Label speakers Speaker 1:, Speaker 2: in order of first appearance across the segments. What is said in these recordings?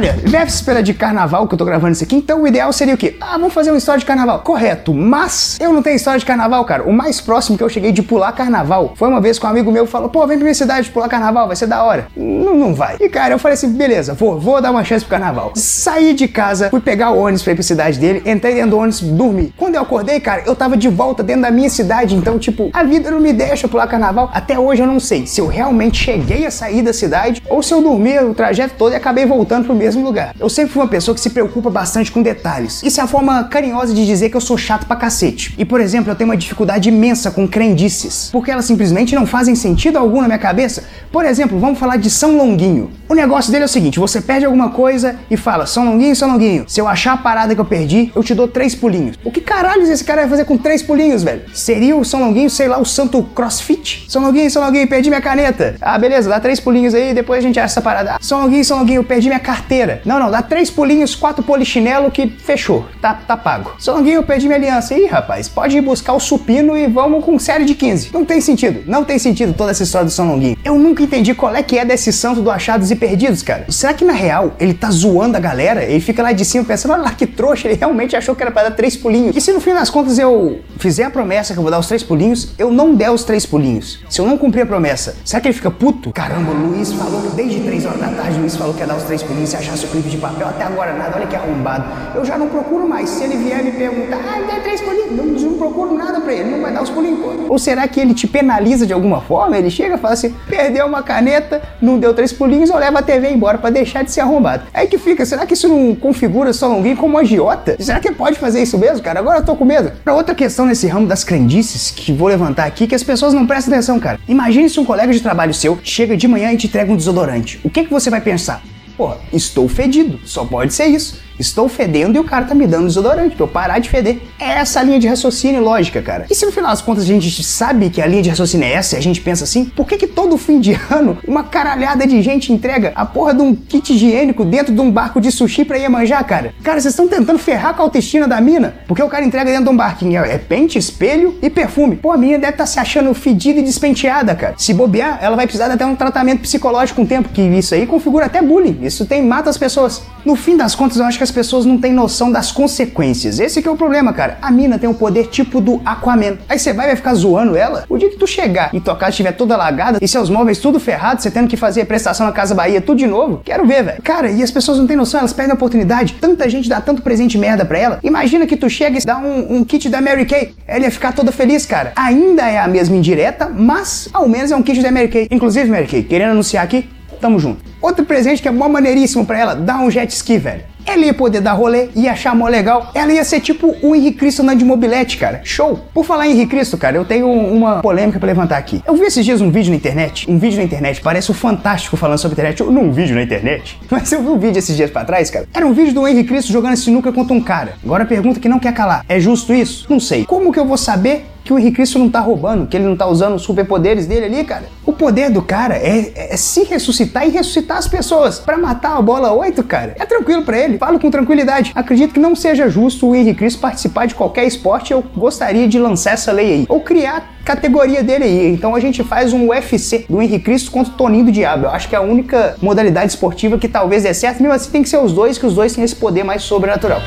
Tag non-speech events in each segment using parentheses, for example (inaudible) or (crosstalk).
Speaker 1: Olha, véspera de carnaval que eu tô gravando isso aqui, então o ideal seria o quê? Ah, vamos fazer uma história de carnaval. Correto, mas eu não tenho história de carnaval, cara. O mais próximo que eu cheguei de pular carnaval foi uma vez com um amigo meu falou: pô, vem pra minha cidade pular carnaval, vai ser da hora. Não, não vai. E cara, eu falei assim: beleza, vou, vou dar uma chance pro carnaval. Saí de casa, fui pegar o ônibus pra ir pra cidade dele, entrei dentro do ônibus, dormi. Quando eu acordei, cara, eu tava de volta dentro da minha cidade, então, tipo, a vida não me deixa pular carnaval. Até hoje eu não sei se eu realmente cheguei a sair da cidade ou se eu dormi o trajeto todo e acabei voltando pro mesmo lugar. Eu sempre fui uma pessoa que se preocupa bastante com detalhes. Isso é a forma carinhosa de dizer que eu sou chato pra cacete. E, por exemplo, eu tenho uma dificuldade imensa com crendices, porque elas simplesmente não fazem sentido algum na minha cabeça. Por exemplo, vamos falar de São Longuinho. O negócio dele é o seguinte: você perde alguma coisa e fala, São Longuinho, São Longuinho. Se eu achar a parada que eu perdi, eu te dou três pulinhos. O que caralho esse cara vai fazer com três pulinhos, velho? Seria o São Longuinho, sei lá, o santo crossfit? São Longuinho, São Longuinho, perdi minha caneta. Ah, beleza, dá três pulinhos aí, depois a gente acha essa parada. Ah, São Longuinho, São Longuinho, perdi minha carteira. Não, não, dá três pulinhos, quatro polichinelo que fechou. Tá, tá pago. São Longuinho, eu perdi minha aliança. Ih, rapaz, pode ir buscar o supino e vamos com série de 15. Não tem sentido, não tem sentido toda essa história do São. Eu nunca entendi qual é que é desse santo do achados e perdidos, cara. Será que na real ele tá zoando a galera? Ele fica lá de cima pensando, olha lá que trouxa, ele realmente achou que era pra dar três pulinhos. E se no fim das contas eu fizer a promessa que eu vou dar os três pulinhos, eu não der os três pulinhos? Se eu não cumprir a promessa, será que ele fica puto? Caramba, o Luiz falou que desde tarde o Luiz falou que ia dar os três pulinhos se achasse o clipe de papel. Até agora nada, olha que arrombado. Eu já não procuro mais. Se ele vier me perguntar, ah, dá três pulinhos, não, não procuro nada pra ele, não vai dar os pulinhos, pô. Ou será que ele te penaliza de alguma forma? Ele chega e fala assim, perdeu uma caneta, não deu três pulinhos, ou leva a TV embora pra deixar de ser arrombado. Aí que fica, será que isso não configura só alguém como agiota? Será que pode fazer isso mesmo, cara? Agora eu tô com medo. Pra outra questão nesse ramo das crendices, que vou levantar aqui, que as pessoas não prestam atenção, cara. Imagine se um colega de trabalho seu chega de manhã e te entrega um desodorante. O que, que você vai pensar? Porra, estou fedido. Só pode ser isso. Estou fedendo e o cara tá me dando desodorante pra eu parar de feder. É essa a linha de raciocínio lógica, cara. E se no final das contas a gente sabe que a linha de raciocínio é essa e a gente pensa assim, por que que todo fim de (laughs) ano uma caralhada de gente entrega a porra de um kit higiênico dentro de um barco de sushi pra Iemanjá, cara? Cara, vocês estão tentando ferrar com a autoestima da mina? Porque o cara entrega dentro de um barquinho, é pente, espelho e perfume. Pô, a mina deve estar tá se achando fedida e despenteada, cara. Se bobear, ela vai precisar de até um tratamento psicológico o tempo, que isso aí configura até bullying. Isso tem mata as pessoas. No fim das contas, eu acho que as pessoas não têm noção das consequências. Esse que é o problema, cara. A mina tem o poder tipo do Aquaman. Aí você vai, vai ficar zoando ela. O dia que tu chegar e tua casa estiver toda alagada e seus móveis tudo ferrados, você tendo que fazer prestação na Casa Bahia tudo de novo, quero ver, velho. Cara, e as pessoas não têm noção, elas perdem a oportunidade. Tanta gente dá tanto presente merda pra ela. Imagina que tu chega e dá um, um kit da Mary Kay. Ela ia ficar toda feliz, cara. Ainda é a mesma indireta, mas ao menos é um kit da Mary Kay. Inclusive, Mary Kay, querendo anunciar aqui, tamo junto. Outro presente que é mó maneiríssimo pra ela, dar um jet ski, velho. Ela ia poder dar rolê, ia achar mó legal. Ela ia ser tipo o Henrique Cristo na de mobilete, cara. Show! Por falar em Henrique Cristo, cara, eu tenho uma polêmica pra levantar aqui. Eu vi esses dias um vídeo na internet. Um vídeo na internet, parece o Fantástico falando sobre internet. Eu, num vídeo na internet. (laughs) Mas eu vi um vídeo esses dias pra trás, cara. Era um vídeo do Henrique Cristo jogando sinuca contra um cara. Agora a pergunta que não quer calar. É justo isso? Não sei. Como que eu vou saber que o Henrique Cristo não tá roubando, que ele não tá usando os superpoderes dele ali, cara. O poder do cara é, é, se ressuscitar e ressuscitar as pessoas. Para matar a bola 8, cara, é tranquilo para ele. Falo com tranquilidade. Acredito que não seja justo o Henrique Cristo participar de qualquer esporte. Eu gostaria de lançar essa lei aí. Ou criar categoria dele aí. Então a gente faz um UFC do Henrique Cristo contra o Toninho do Diabo. Eu acho que é a única modalidade esportiva que talvez dê certo. Mesmo assim tem que ser os dois, que os dois têm esse poder mais sobrenatural.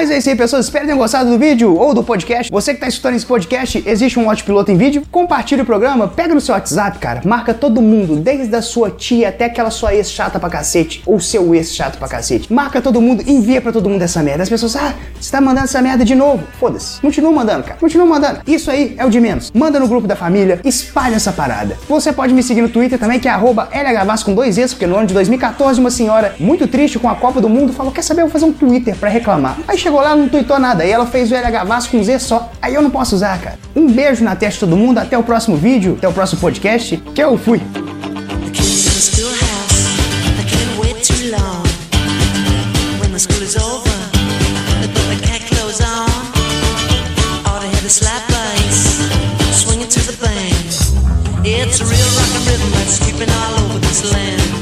Speaker 1: Mas é isso aí, pessoas. Espero que tenham gostado do vídeo ou do podcast. Você que está escutando esse podcast, existe um Watch Piloto em vídeo. Compartilhe o programa, pega no seu WhatsApp, cara. Marca todo mundo, desde a sua tia até aquela sua ex chata pra cacete, ou seu ex chato pra cacete. Marca todo mundo, envia pra todo mundo essa merda. As pessoas, ah, você tá mandando essa merda de novo. Foda-se. Continua mandando, cara. Continua mandando. Isso aí é o de menos. Manda no grupo da família, espalha essa parada. Você pode me seguir no Twitter também, que é LHVAS com dois Es, porque no ano de 2014, uma senhora muito triste com a Copa do Mundo falou: Quer saber? Eu vou fazer um Twitter pra reclamar. Aí chegou chegou lá, não tweetou nada. E ela fez o LH Vasco com Z só. Aí eu não posso usar, cara. Um beijo na testa de todo mundo. Até o próximo vídeo, até o próximo podcast. Que eu fui. It's
Speaker 2: a real rock and rhythm that's creeping all over this land.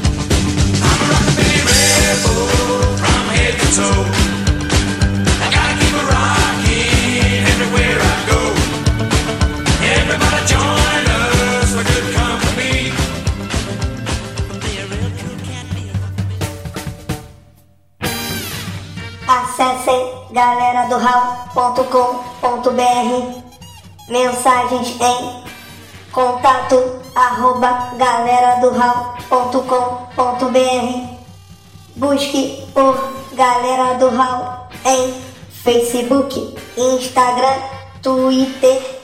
Speaker 3: jornal.com.br Mensagens em contato arroba Busque por Galera do Raul em Facebook, Instagram, Twitter